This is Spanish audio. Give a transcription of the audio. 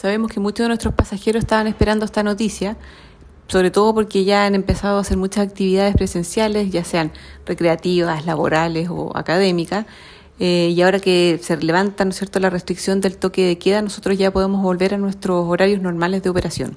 Sabemos que muchos de nuestros pasajeros estaban esperando esta noticia, sobre todo porque ya han empezado a hacer muchas actividades presenciales, ya sean recreativas, laborales o académicas, eh, y ahora que se levanta ¿no es cierto? la restricción del toque de queda, nosotros ya podemos volver a nuestros horarios normales de operación.